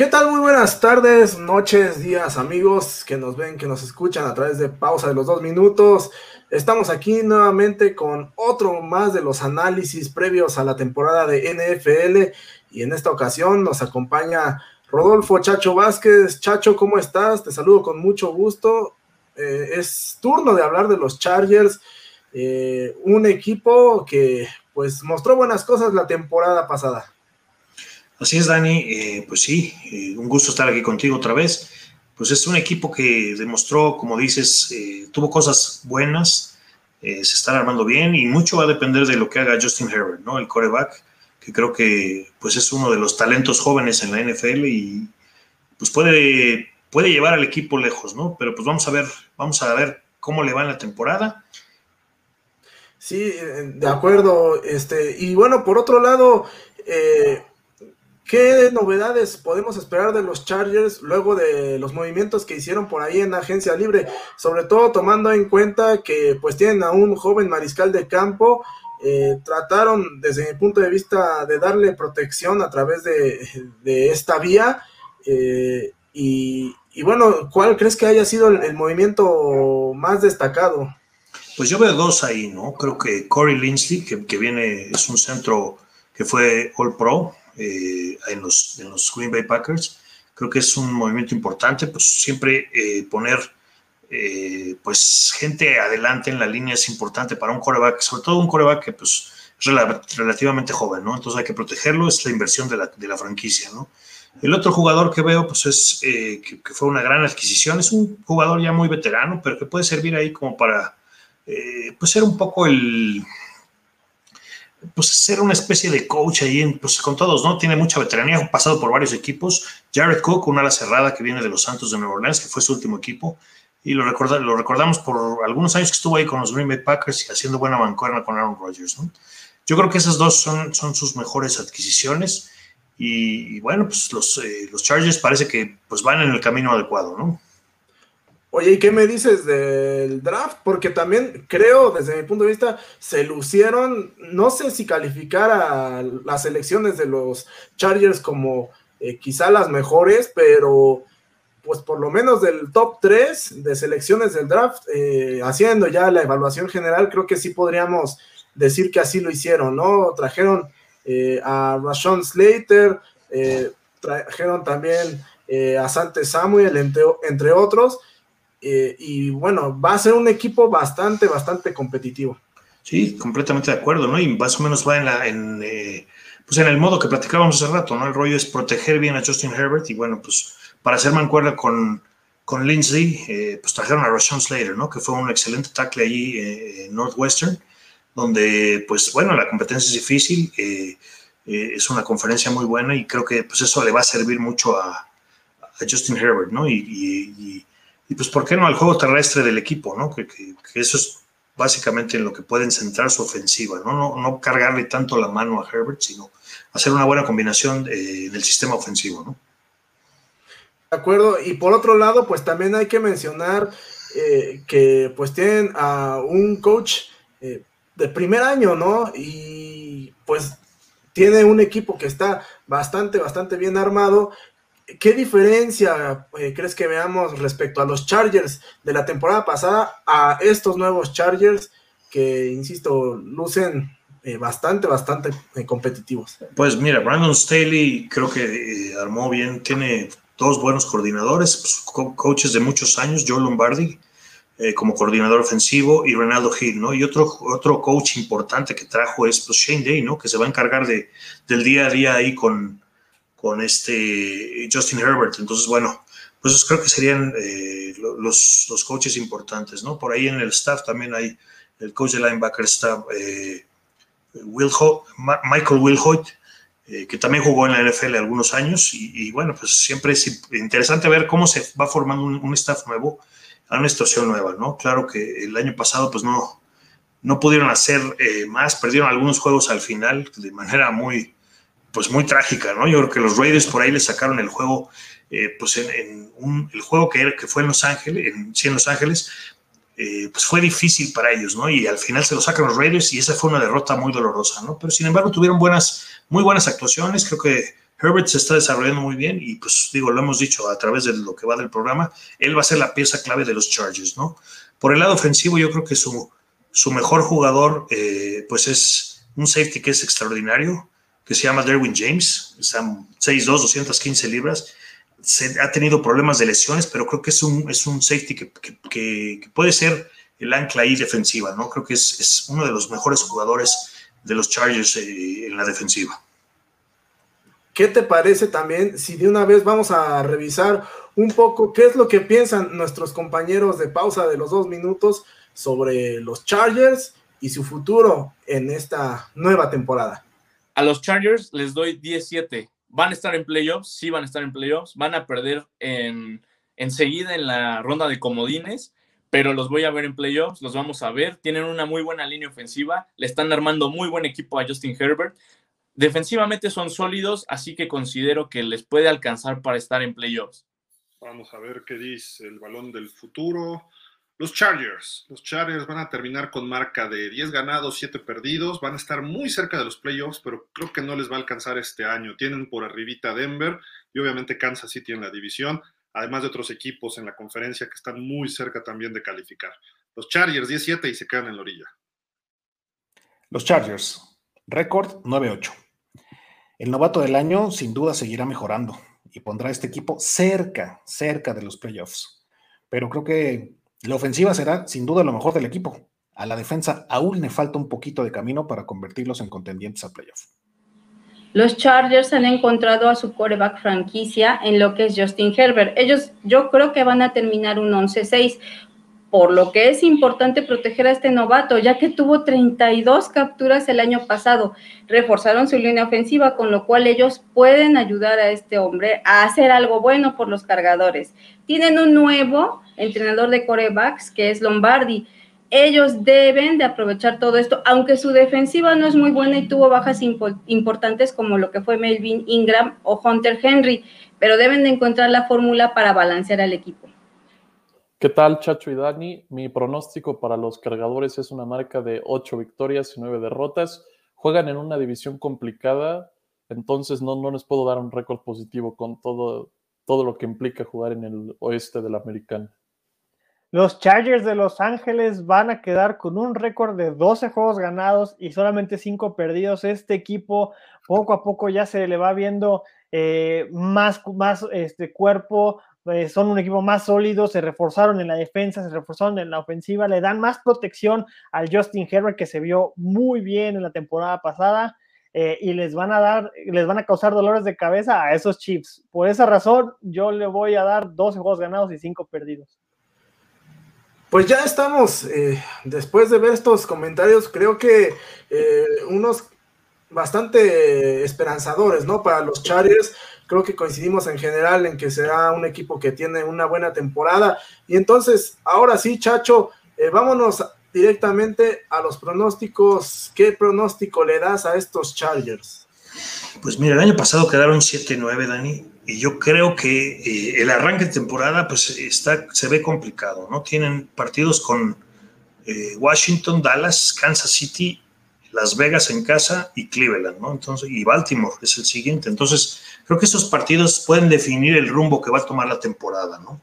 ¿Qué tal? Muy buenas tardes, noches, días, amigos que nos ven, que nos escuchan a través de pausa de los dos minutos. Estamos aquí nuevamente con otro más de los análisis previos a la temporada de NFL y en esta ocasión nos acompaña Rodolfo Chacho Vázquez. Chacho, ¿cómo estás? Te saludo con mucho gusto. Eh, es turno de hablar de los Chargers, eh, un equipo que pues mostró buenas cosas la temporada pasada. Así es, Dani. Eh, pues sí, eh, un gusto estar aquí contigo otra vez. Pues es un equipo que demostró, como dices, eh, tuvo cosas buenas, se están armando bien y mucho va a depender de lo que haga Justin Herbert, ¿no? El coreback, que creo que pues es uno de los talentos jóvenes en la NFL y pues puede, puede llevar al equipo lejos, ¿no? Pero pues vamos a ver, vamos a ver cómo le va en la temporada. Sí, de acuerdo. Este, y bueno, por otro lado, eh, ¿Qué novedades podemos esperar de los Chargers luego de los movimientos que hicieron por ahí en agencia libre? Sobre todo tomando en cuenta que pues tienen a un joven mariscal de campo, eh, trataron desde mi punto de vista de darle protección a través de, esta vía eh, y, bueno, ¿cuál crees que haya sido el, movimiento más destacado? Pues yo veo dos ahí, ¿no? Creo que Corey Linsley, que, que viene, es un centro que fue All Pro, eh, en, los, en los Green Bay Packers. Creo que es un movimiento importante, pues siempre eh, poner eh, pues gente adelante en la línea es importante para un coreback, sobre todo un coreback que pues es relativamente joven, ¿no? Entonces hay que protegerlo, es la inversión de la, de la franquicia, ¿no? El otro jugador que veo, pues es que, fue una gran adquisición, es un jugador ya muy veterano, pero que puede servir ahí como para, pues ser un poco el, pues ser una especie de coach ahí pues, con todos, ¿no? Tiene mucha veteranía, ha pasado por varios equipos. Jared Cook, una ala cerrada que viene de los Santos de Nueva Orleans, que fue su último equipo. Y lo, lo recordamos por algunos años que estuvo ahí con los Green Bay Packers y haciendo buena mancuerna con Aaron Rodgers, ¿no? Yo creo que esas dos son, son sus mejores adquisiciones. Y, bueno, pues los, eh, los Chargers parece que pues van en el camino adecuado, ¿no? Oye, ¿y qué me dices del draft? Porque también creo, desde mi punto de vista, se lucieron, no sé si calificar a las elecciones de los Chargers como eh, quizá las mejores, pero pues por lo menos del top 3 de selecciones del draft, eh, haciendo ya la evaluación general, creo que sí podríamos decir que así lo hicieron, ¿no? Trajeron eh, a Rashon Slater, trajeron también a Sante Samuel, entre, entre otros eh, y bueno, va a ser un equipo bastante, bastante competitivo. Sí, completamente de acuerdo, ¿no? Y más o menos va en la, en, eh, pues en el modo que platicábamos hace rato, ¿no? El rollo es proteger bien a Justin Herbert y bueno, pues para hacer mancuerna con, con Lindsay, eh, pues trajeron a Rashawn Slater, ¿no? Que fue un excelente tackle allí en Northwestern, donde pues bueno, la competencia es difícil, es una conferencia muy buena y creo que pues eso le va a servir mucho a, a Justin Herbert, ¿no? y y pues, ¿por qué no al juego terrestre del equipo, ¿no? Que, eso es básicamente en lo que pueden centrar su ofensiva, ¿no? No, no cargarle tanto la mano a Herbert, sino hacer una buena combinación eh, del sistema ofensivo, ¿no? De acuerdo, y por otro lado, pues también hay que mencionar eh, que pues tienen a un coach eh, de primer año, ¿no? Y pues tiene un equipo que está bastante, bastante bien armado ¿Qué diferencia eh, crees que veamos respecto a los Chargers de la temporada pasada a estos nuevos Chargers que, insisto, lucen eh, bastante, bastante eh, competitivos? Pues mira, Brandon Staley creo que armó bien, tiene dos buenos coordinadores, pues, coaches de muchos años, Joe Lombardi como coordinador ofensivo y Renaldo Hill, ¿no? Y otro, otro coach importante que trajo es pues, Shane Day, ¿no? Que se va a encargar de, del día a día ahí con, con este Justin Herbert. Entonces, bueno, pues creo que serían eh, los, los, coaches importantes, ¿no? Por ahí en el staff también hay el coach de linebacker está eh, Michael Wilhoit, eh, que también jugó en la NFL algunos años y, bueno, pues siempre es interesante ver cómo se va formando un, staff nuevo a una situación nueva, ¿no? Claro que el año pasado pues no, no pudieron hacer más, perdieron algunos juegos al final de manera muy, pues muy trágica, ¿no? Yo creo que los Raiders por ahí le sacaron el juego, eh, pues en, un, el juego que, era, que fue en Los Ángeles, en, sí, en Los Ángeles, eh, pues fue difícil para ellos, ¿no? Y al final se lo sacan los Raiders y esa fue una derrota muy dolorosa, ¿no? Pero sin embargo tuvieron buenas, muy buenas actuaciones, creo que Herbert se está desarrollando muy bien y pues digo, lo hemos dicho a través de lo que va del programa, él va a ser la pieza clave de los Chargers, ¿no? Por el lado ofensivo yo creo que su, su mejor jugador eh, pues es un safety que es extraordinario, que se llama Derwin James, está 6'2", 215 libras, se, ha tenido problemas de lesiones, pero creo que es un, es un safety que, que, puede ser el ancla ahí defensiva, ¿no? Creo que es, es uno de los mejores jugadores de los Chargers eh, en la defensiva. ¿Qué te parece también si de una vez vamos a revisar un poco qué es lo que piensan nuestros compañeros de pausa de los dos minutos sobre los Chargers y su futuro en esta nueva temporada? A los Chargers les doy 17. Van a estar en playoffs, sí van a estar en playoffs, van a perder en, enseguida en la ronda de comodines, pero los voy a ver en playoffs, los vamos a ver. Tienen una muy buena línea ofensiva, le están armando muy buen equipo a Justin Herbert. Defensivamente son sólidos, así que considero que les puede alcanzar para estar en playoffs. Vamos a ver qué dice el balón del futuro. Los Chargers. Los Chargers van a terminar con marca de 10 ganados, 7 perdidos. Van a estar muy cerca de los playoffs, pero creo que no les va a alcanzar este año. Tienen por arribita Denver y obviamente Kansas City en la división, además de otros equipos en la conferencia que están muy cerca también de calificar. Los Chargers 17 y se quedan en la orilla. Los Chargers. Récord 9-8. El novato del año sin duda seguirá mejorando y pondrá a este equipo cerca, cerca de los playoffs. Pero creo que la ofensiva será sin duda lo mejor del equipo. A la defensa aún le falta un poquito de camino para convertirlos en contendientes a playoff. Los Chargers han encontrado a su coreback franquicia en lo que es Justin Herbert. Ellos yo creo que van a terminar un 11-6, por lo que es importante proteger a este novato, ya que tuvo 32 capturas el año pasado. Reforzaron su línea ofensiva, con lo cual ellos pueden ayudar a este hombre a hacer algo bueno por los cargadores. Tienen un nuevo entrenador de corebacks, que es Lombardi. Ellos deben de aprovechar todo esto, aunque su defensiva no es muy buena y tuvo bajas importantes como lo que fue Melvin Ingram o Hunter Henry, pero deben de encontrar la fórmula para balancear al equipo. ¿Qué tal, Chacho y Dani? Mi pronóstico para los cargadores es una marca de 8 victorias y 9 derrotas. Juegan en una división complicada, entonces no, no les puedo dar un récord positivo con todo, todo lo que implica jugar en el oeste de la americana. Los Chargers de Los Ángeles van a quedar con un récord de 12 juegos ganados y solamente 5 perdidos. Este equipo poco a poco ya se le va viendo eh, más, más este, cuerpo, pues, son un equipo más sólido, se reforzaron en la defensa, se reforzaron en la ofensiva, le dan más protección al Justin Herbert que se vio muy bien en la temporada pasada eh, y les van a dar, les van a causar dolores de cabeza a esos Chiefs. Por esa razón, yo le voy a dar 12 juegos ganados y 5 perdidos. Pues ya estamos, eh, después de ver estos comentarios, creo que eh, unos bastante esperanzadores, ¿no? Para los Chargers creo que coincidimos en general en que será un equipo que tiene una buena temporada. Y entonces, ahora sí, Chacho, eh, vámonos directamente a los pronósticos. ¿Qué pronóstico le das a estos Chargers? Pues mira, el año pasado quedaron 7-9, Dani, y yo creo que eh, el arranque de temporada pues está, se ve complicado, ¿no? Tienen partidos con eh, Washington, Dallas, Kansas City las Vegas en casa y Cleveland, ¿no? Entonces, y Baltimore es el siguiente. Entonces, creo que estos partidos pueden definir el rumbo que va a tomar la temporada, ¿no?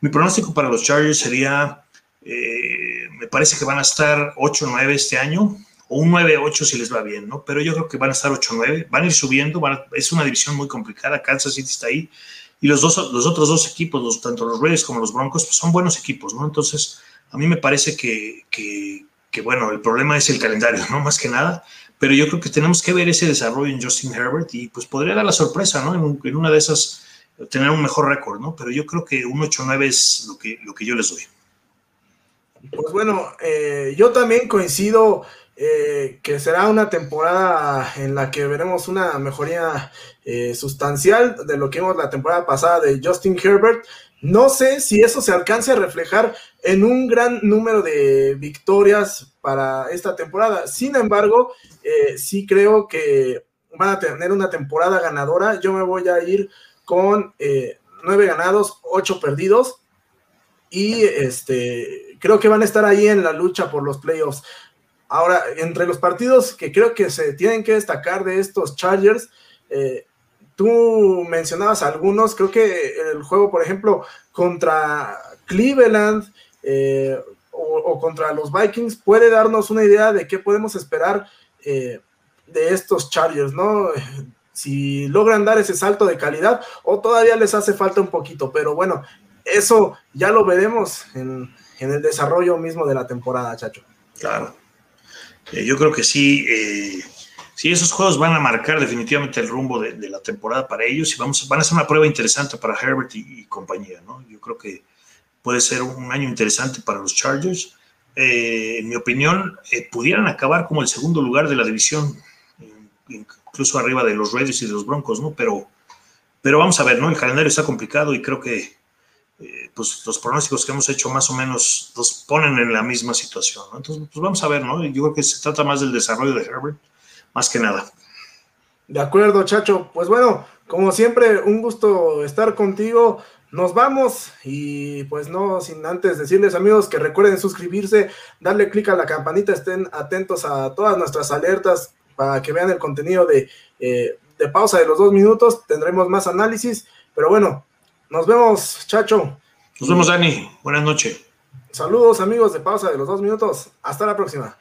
Mi pronóstico para los Chargers sería, eh, me parece que van a estar 8-9 este año, o un 9-8 si les va bien, ¿no? Pero yo creo que van a estar 8-9, van a ir subiendo, es una división muy complicada, Kansas City está ahí, y los, dos, los otros dos equipos, tanto los Reyes como los Broncos, pues son buenos equipos, ¿no? Entonces, a mí me parece que, que bueno, el problema es el calendario, ¿no? Más que nada, pero yo creo que tenemos que ver ese desarrollo en Justin Herbert y pues podría dar la sorpresa, ¿no? En, una de esas tener un mejor récord, ¿no? Pero yo creo que un 8-9 es lo que, lo que yo les doy. Pues bueno, eh, yo también coincido eh, que será una temporada en la que veremos una mejoría eh, sustancial de lo que vimos la temporada pasada de Justin Herbert. No sé si eso se alcance a reflejar en un gran número de victorias para esta temporada. Sin embargo, eh, sí creo que van a tener una temporada ganadora. Yo me voy a ir con eh, nueve ganados, ocho perdidos. Y este, creo que van a estar ahí en la lucha por los playoffs. Ahora, entre los partidos que creo que se tienen que destacar de estos Chargers, eh, tú mencionabas algunos, creo que el juego, por ejemplo, contra Cleveland eh, o, contra los Vikings puede darnos una idea de qué podemos esperar eh, de estos Chargers, ¿no? Si logran dar ese salto de calidad o todavía les hace falta un poquito, pero bueno, eso ya lo veremos en, el desarrollo mismo de la temporada, Chacho. Claro. Eh, yo creo que sí, sí, esos juegos van a marcar definitivamente el rumbo de, la temporada para ellos y vamos, van a ser una prueba interesante para Herbert y, compañía, ¿no? Yo creo que puede ser un año interesante para los Chargers. Eh, en mi opinión, pudieran acabar como el segundo lugar de la división, incluso arriba de los Raiders y de los Broncos, ¿no? Pero, pero vamos a ver, ¿no? El calendario está complicado y creo que eh, pues los pronósticos que hemos hecho más o menos nos ponen en la misma situación. Entonces, pues vamos a ver, ¿no? Yo creo que se trata más del desarrollo de Herbert, más que nada. De acuerdo, Chacho. Pues bueno, como siempre, un gusto estar contigo. Nos vamos y pues no sin antes decirles amigos que recuerden suscribirse, darle clic a la campanita, estén atentos a todas nuestras alertas para que vean el contenido de, eh, de pausa de los dos minutos. Tendremos más análisis, pero bueno, nos vemos, Chacho. Nos vemos, Dani. Buenas noches. Saludos, amigos de pausa de los dos minutos. Hasta la próxima.